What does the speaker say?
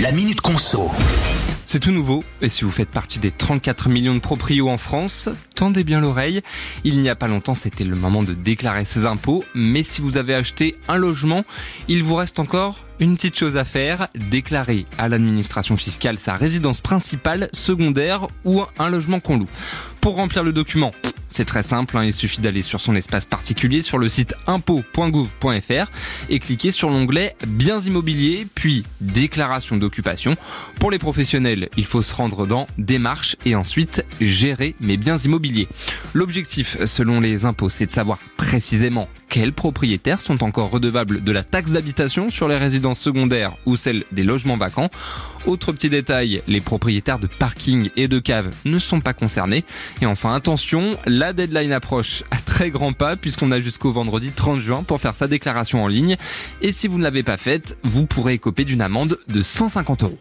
La Minute Conso. C'est tout nouveau, et si vous faites partie des 34 millions de proprios en France, tendez bien l'oreille. Il n'y a pas longtemps, c'était le moment de déclarer ses impôts, mais si vous avez acheté un logement, il vous reste encore une petite chose à faire, déclarer à l'administration fiscale sa résidence principale, secondaire ou un logement qu'on loue. Pour remplir le document, c'est très simple, hein, il suffit d'aller sur son espace particulier sur le site impôt.gouv.fr et cliquer sur l'onglet Biens immobiliers, puis Déclaration d'occupation. Pour les professionnels, il faut se rendre dans Démarches et ensuite Gérer mes biens immobiliers. L'objectif, selon les impôts, c'est de savoir précisément quels propriétaires sont encore redevables de la taxe d'habitation sur les résidences secondaires ou celles des logements vacants? Autre petit détail, les propriétaires de parking et de caves ne sont pas concernés. Et enfin, attention, la deadline approche à très grands pas puisqu'on a jusqu'au vendredi 30 juin pour faire sa déclaration en ligne. Et si vous ne l'avez pas faite, vous pourrez écoper d'une amende de 150 euros.